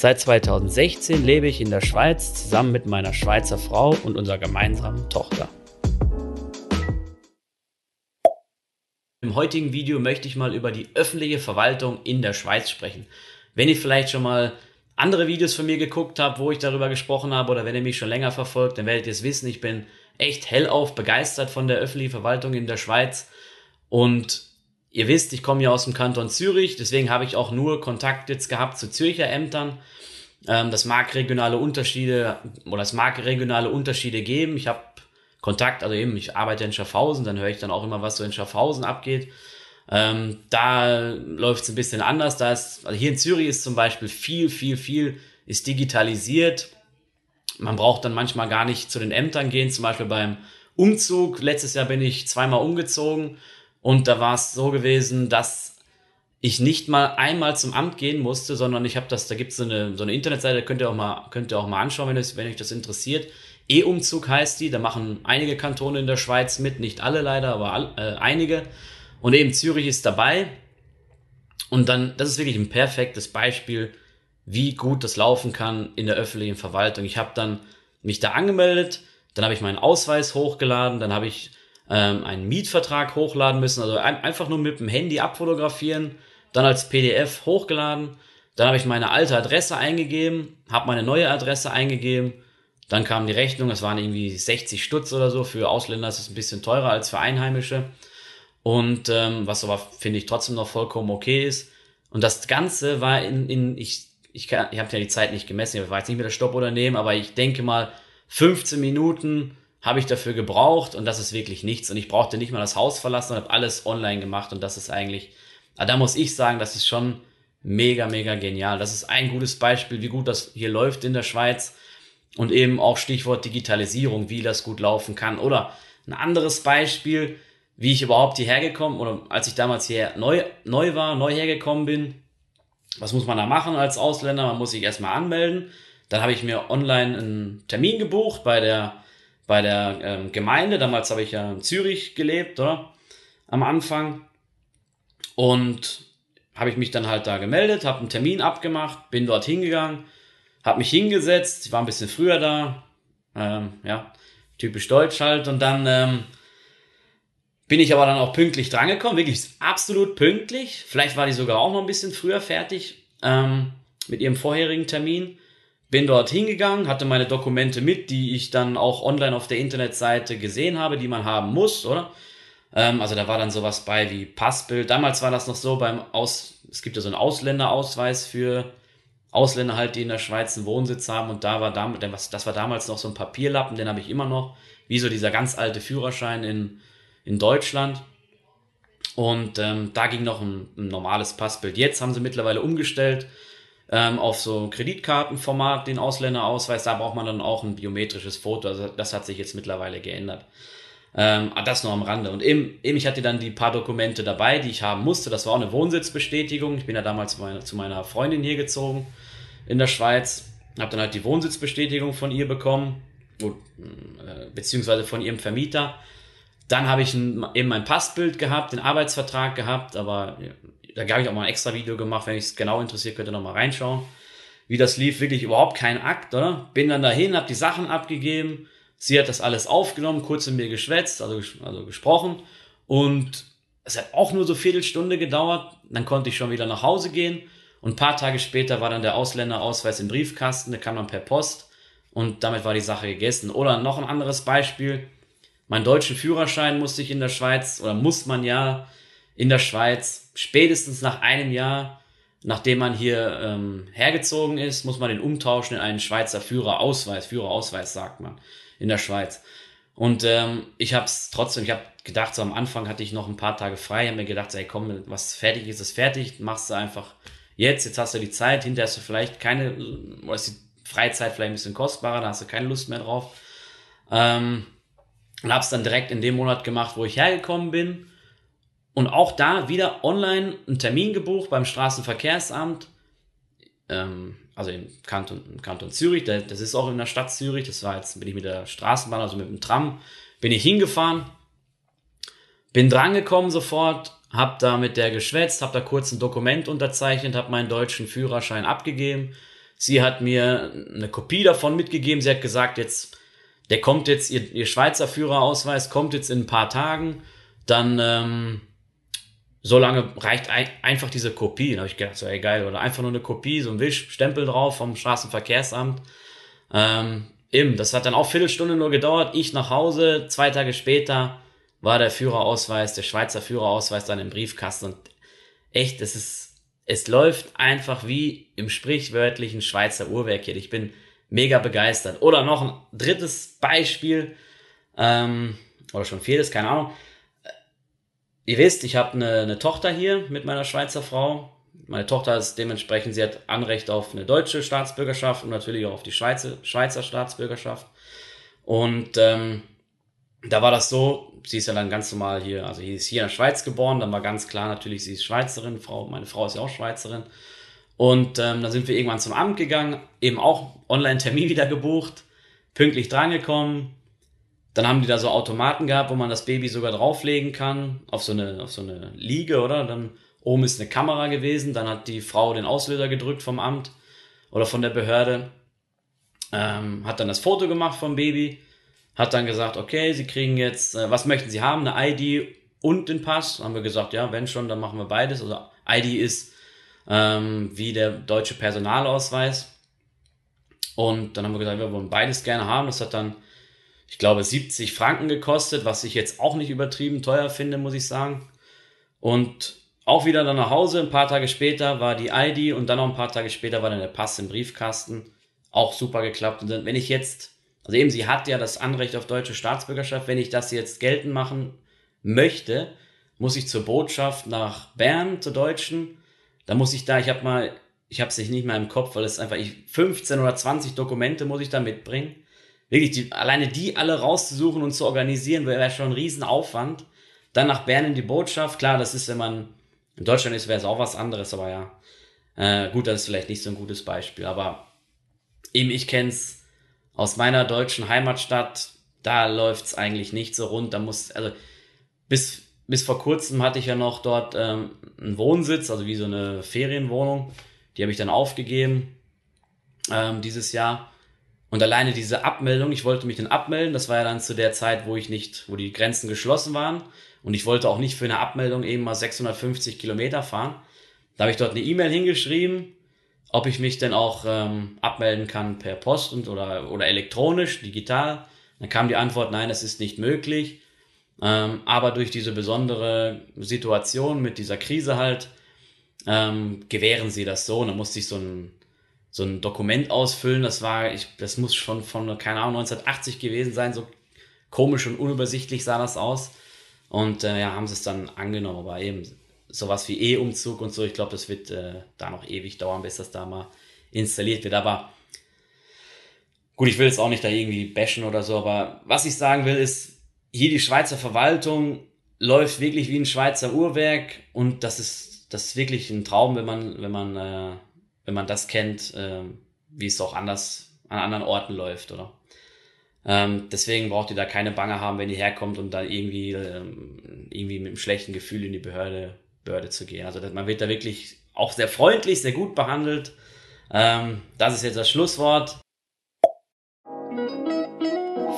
Seit 2016 lebe ich in der Schweiz zusammen mit meiner Schweizer Frau und unserer gemeinsamen Tochter. Im heutigen Video möchte ich mal über die öffentliche Verwaltung in der Schweiz sprechen. Wenn ihr vielleicht schon mal andere Videos von mir geguckt habt, wo ich darüber gesprochen habe, oder wenn ihr mich schon länger verfolgt, dann werdet ihr es wissen, ich bin echt hellauf begeistert von der öffentlichen Verwaltung in der Schweiz. Und ihr wisst, ich komme ja aus dem Kanton Zürich, deswegen habe ich auch nur Kontakt jetzt gehabt zu Zürcher Ämtern. Ähm, das mag regionale Unterschiede oder es mag regionale Unterschiede geben. Ich habe Kontakt, also eben, ich arbeite in Schaffhausen, dann höre ich dann auch immer, was so in Schaffhausen abgeht. Ähm, da läuft es ein bisschen anders. Da ist, also hier in Zürich ist zum Beispiel viel, viel, viel ist digitalisiert. Man braucht dann manchmal gar nicht zu den Ämtern gehen, zum Beispiel beim Umzug. Letztes Jahr bin ich zweimal umgezogen und da war es so gewesen, dass ich nicht mal einmal zum Amt gehen musste, sondern ich habe das, da gibt es so eine, so eine Internetseite, könnt ihr auch mal, könnt ihr auch mal anschauen, wenn, es, wenn euch das interessiert. E-Umzug heißt die, da machen einige Kantone in der Schweiz mit, nicht alle leider, aber all, äh, einige. Und eben Zürich ist dabei. Und dann, das ist wirklich ein perfektes Beispiel, wie gut das laufen kann in der öffentlichen Verwaltung. Ich habe dann mich da angemeldet, dann habe ich meinen Ausweis hochgeladen, dann habe ich ähm, einen Mietvertrag hochladen müssen, also ein, einfach nur mit dem Handy abfotografieren, dann als PDF hochgeladen, dann habe ich meine alte Adresse eingegeben, habe meine neue Adresse eingegeben, dann kam die Rechnung, es waren irgendwie 60 Stutz oder so, für Ausländer ist es ein bisschen teurer als für Einheimische. Und ähm, was aber finde ich trotzdem noch vollkommen okay ist. Und das Ganze war in, in ich ich, kann, ich habe ja die Zeit nicht gemessen, ich jetzt nicht mit der Stopp oder nehmen, aber ich denke mal, 15 Minuten habe ich dafür gebraucht und das ist wirklich nichts. Und ich brauchte nicht mal das Haus verlassen und habe alles online gemacht und das ist eigentlich, da muss ich sagen, das ist schon mega, mega genial. Das ist ein gutes Beispiel, wie gut das hier läuft in der Schweiz und eben auch Stichwort Digitalisierung, wie das gut laufen kann. Oder ein anderes Beispiel, wie ich überhaupt hierher gekommen oder als ich damals hier neu, neu war, neu hergekommen bin, was muss man da machen als Ausländer? Man muss sich erstmal anmelden. Dann habe ich mir online einen Termin gebucht bei der, bei der ähm, Gemeinde. Damals habe ich ja in Zürich gelebt, oder? Am Anfang. Und habe ich mich dann halt da gemeldet, habe einen Termin abgemacht, bin dort hingegangen, habe mich hingesetzt, ich war ein bisschen früher da, ähm, ja, typisch deutsch halt. Und dann ähm, bin ich aber dann auch pünktlich drangekommen, wirklich absolut pünktlich. Vielleicht war die sogar auch noch ein bisschen früher fertig ähm, mit ihrem vorherigen Termin. Bin dort hingegangen, hatte meine Dokumente mit, die ich dann auch online auf der Internetseite gesehen habe, die man haben muss, oder? Ähm, also da war dann sowas bei wie Passbild. Damals war das noch so beim Aus, es gibt ja so einen Ausländerausweis für Ausländer halt, die in der Schweiz einen Wohnsitz haben und da war damals, das war damals noch so ein Papierlappen, den habe ich immer noch, wie so dieser ganz alte Führerschein in in Deutschland. Und ähm, da ging noch ein, ein, normales Passbild. Jetzt haben sie mittlerweile umgestellt ähm, auf so Kreditkartenformat, den Ausländerausweis. Da braucht man dann auch ein biometrisches Foto. Also das hat sich jetzt mittlerweile geändert. Ähm, ah, das nur am Rande. Und eben, eben, ich hatte dann die paar Dokumente dabei, die ich haben musste. Das war auch eine Wohnsitzbestätigung. Ich bin ja damals zu meiner, zu meiner Freundin hier gezogen in der Schweiz. Habe dann halt die Wohnsitzbestätigung von ihr bekommen, äh, beziehungsweise von ihrem Vermieter. Dann habe ich ein, eben mein Passbild gehabt, den Arbeitsvertrag gehabt, aber da habe ich auch mal ein extra Video gemacht, wenn ich es genau interessiert, könnt ihr noch mal reinschauen. Wie das lief, wirklich überhaupt kein Akt, oder? Bin dann dahin, habe die Sachen abgegeben, sie hat das alles aufgenommen, kurz mit mir geschwätzt, also, also gesprochen und es hat auch nur so Viertelstunde gedauert, dann konnte ich schon wieder nach Hause gehen und ein paar Tage später war dann der Ausländerausweis im Briefkasten, der kam dann per Post und damit war die Sache gegessen. Oder noch ein anderes Beispiel, Meinen deutschen Führerschein musste ich in der Schweiz, oder muss man ja in der Schweiz, spätestens nach einem Jahr, nachdem man hier ähm, hergezogen ist, muss man den umtauschen in einen Schweizer Führerausweis. Führerausweis sagt man in der Schweiz. Und ähm, ich habe es trotzdem, ich habe gedacht, so am Anfang hatte ich noch ein paar Tage frei, habe mir gedacht, ey komm, was fertig ist, ist fertig, machst du einfach jetzt, jetzt hast du die Zeit, hinterher hast du vielleicht keine, oder ist die Freizeit vielleicht ein bisschen kostbarer, da hast du keine Lust mehr drauf. Ähm, und habe es dann direkt in dem Monat gemacht, wo ich hergekommen bin. Und auch da wieder online einen Termin gebucht beim Straßenverkehrsamt. Ähm, also im Kanton, im Kanton Zürich, das ist auch in der Stadt Zürich. Das war jetzt, bin ich mit der Straßenbahn, also mit dem Tram, bin ich hingefahren. Bin drangekommen sofort, hab da mit der geschwätzt, hab da kurz ein Dokument unterzeichnet, hab meinen deutschen Führerschein abgegeben. Sie hat mir eine Kopie davon mitgegeben. Sie hat gesagt, jetzt der kommt jetzt, ihr, ihr Schweizer Führerausweis kommt jetzt in ein paar Tagen, dann ähm, so lange reicht ein, einfach diese Kopie. Da habe ich gedacht, so ey, geil, oder einfach nur eine Kopie, so ein Wisch, Stempel drauf vom Straßenverkehrsamt. Ähm, eben, das hat dann auch Viertelstunde nur gedauert. Ich nach Hause, zwei Tage später war der Führerausweis, der Schweizer Führerausweis dann im Briefkasten. Und echt, es ist, es läuft einfach wie im sprichwörtlichen Schweizer Uhrwerk hier. Ich bin mega begeistert. Oder noch ein drittes Beispiel, ähm, oder schon viertes, keine Ahnung. Ihr wisst, ich habe eine, eine Tochter hier mit meiner Schweizer Frau. Meine Tochter ist dementsprechend, sie hat Anrecht auf eine deutsche Staatsbürgerschaft und natürlich auch auf die Schweizer, Schweizer Staatsbürgerschaft. Und ähm, da war das so, sie ist ja dann ganz normal hier, also sie ist hier in der Schweiz geboren, dann war ganz klar natürlich, sie ist Schweizerin, Frau, meine Frau ist ja auch Schweizerin. Und ähm, dann sind wir irgendwann zum Amt gegangen, eben auch Online-Termin wieder gebucht, pünktlich drangekommen. Dann haben die da so Automaten gehabt, wo man das Baby sogar drauflegen kann, auf so eine, auf so eine Liege, oder? Dann oben ist eine Kamera gewesen, dann hat die Frau den Auslöser gedrückt vom Amt oder von der Behörde, ähm, hat dann das Foto gemacht vom Baby, hat dann gesagt, okay, Sie kriegen jetzt, äh, was möchten Sie haben, eine ID und den Pass? Dann haben wir gesagt, ja, wenn schon, dann machen wir beides. Also ID ist ähm, wie der deutsche Personalausweis. Und dann haben wir gesagt, wir wollen beides gerne haben. Das hat dann, ich glaube, 70 Franken gekostet, was ich jetzt auch nicht übertrieben teuer finde, muss ich sagen. Und auch wieder dann nach Hause, ein paar Tage später war die ID und dann noch ein paar Tage später war dann der Pass im Briefkasten. Auch super geklappt. Und wenn ich jetzt, also eben, sie hat ja das Anrecht auf deutsche Staatsbürgerschaft, wenn ich das jetzt geltend machen möchte, muss ich zur Botschaft nach Bern, zur Deutschen, da muss ich da, ich habe mal, ich habe es nicht mehr im Kopf, weil es einfach, ich, 15 oder 20 Dokumente muss ich da mitbringen. Wirklich, die, alleine die alle rauszusuchen und zu organisieren, wäre schon ein Riesenaufwand. Dann nach Bern in die Botschaft, klar, das ist, wenn man in Deutschland ist, wäre es auch was anderes, aber ja. Äh, gut, das ist vielleicht nicht so ein gutes Beispiel, aber eben, ich kenne es aus meiner deutschen Heimatstadt, da läuft es eigentlich nicht so rund. Da muss, also bis bis vor kurzem hatte ich ja noch dort ähm, einen Wohnsitz, also wie so eine Ferienwohnung. Die habe ich dann aufgegeben ähm, dieses Jahr. Und alleine diese Abmeldung, ich wollte mich dann abmelden, das war ja dann zu der Zeit, wo ich nicht, wo die Grenzen geschlossen waren. Und ich wollte auch nicht für eine Abmeldung eben mal 650 Kilometer fahren. Da habe ich dort eine E-Mail hingeschrieben, ob ich mich denn auch ähm, abmelden kann per Post und oder, oder elektronisch, digital. Dann kam die Antwort, nein, das ist nicht möglich. Ähm, aber durch diese besondere Situation mit dieser Krise halt, ähm, gewähren sie das so. Und dann musste ich so ein, so ein Dokument ausfüllen. Das war, ich, das muss schon von, keine Ahnung, 1980 gewesen sein. So komisch und unübersichtlich sah das aus. Und äh, ja, haben sie es dann angenommen. Aber eben sowas wie E-Umzug und so, ich glaube, das wird äh, da noch ewig dauern, bis das da mal installiert wird. Aber gut, ich will jetzt auch nicht da irgendwie bashen oder so. Aber was ich sagen will, ist, hier die Schweizer Verwaltung läuft wirklich wie ein Schweizer Uhrwerk und das ist, das ist wirklich ein Traum, wenn man, wenn man, äh, wenn man das kennt, äh, wie es auch anders an anderen Orten läuft, oder? Ähm, deswegen braucht ihr da keine Bange haben, wenn ihr herkommt und dann irgendwie, ähm, irgendwie mit einem schlechten Gefühl in die Behörde, Behörde zu gehen. Also man wird da wirklich auch sehr freundlich, sehr gut behandelt. Ähm, das ist jetzt das Schlusswort.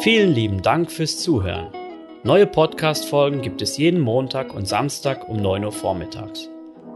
Vielen lieben Dank fürs Zuhören. Neue Podcast-Folgen gibt es jeden Montag und Samstag um 9 Uhr vormittags.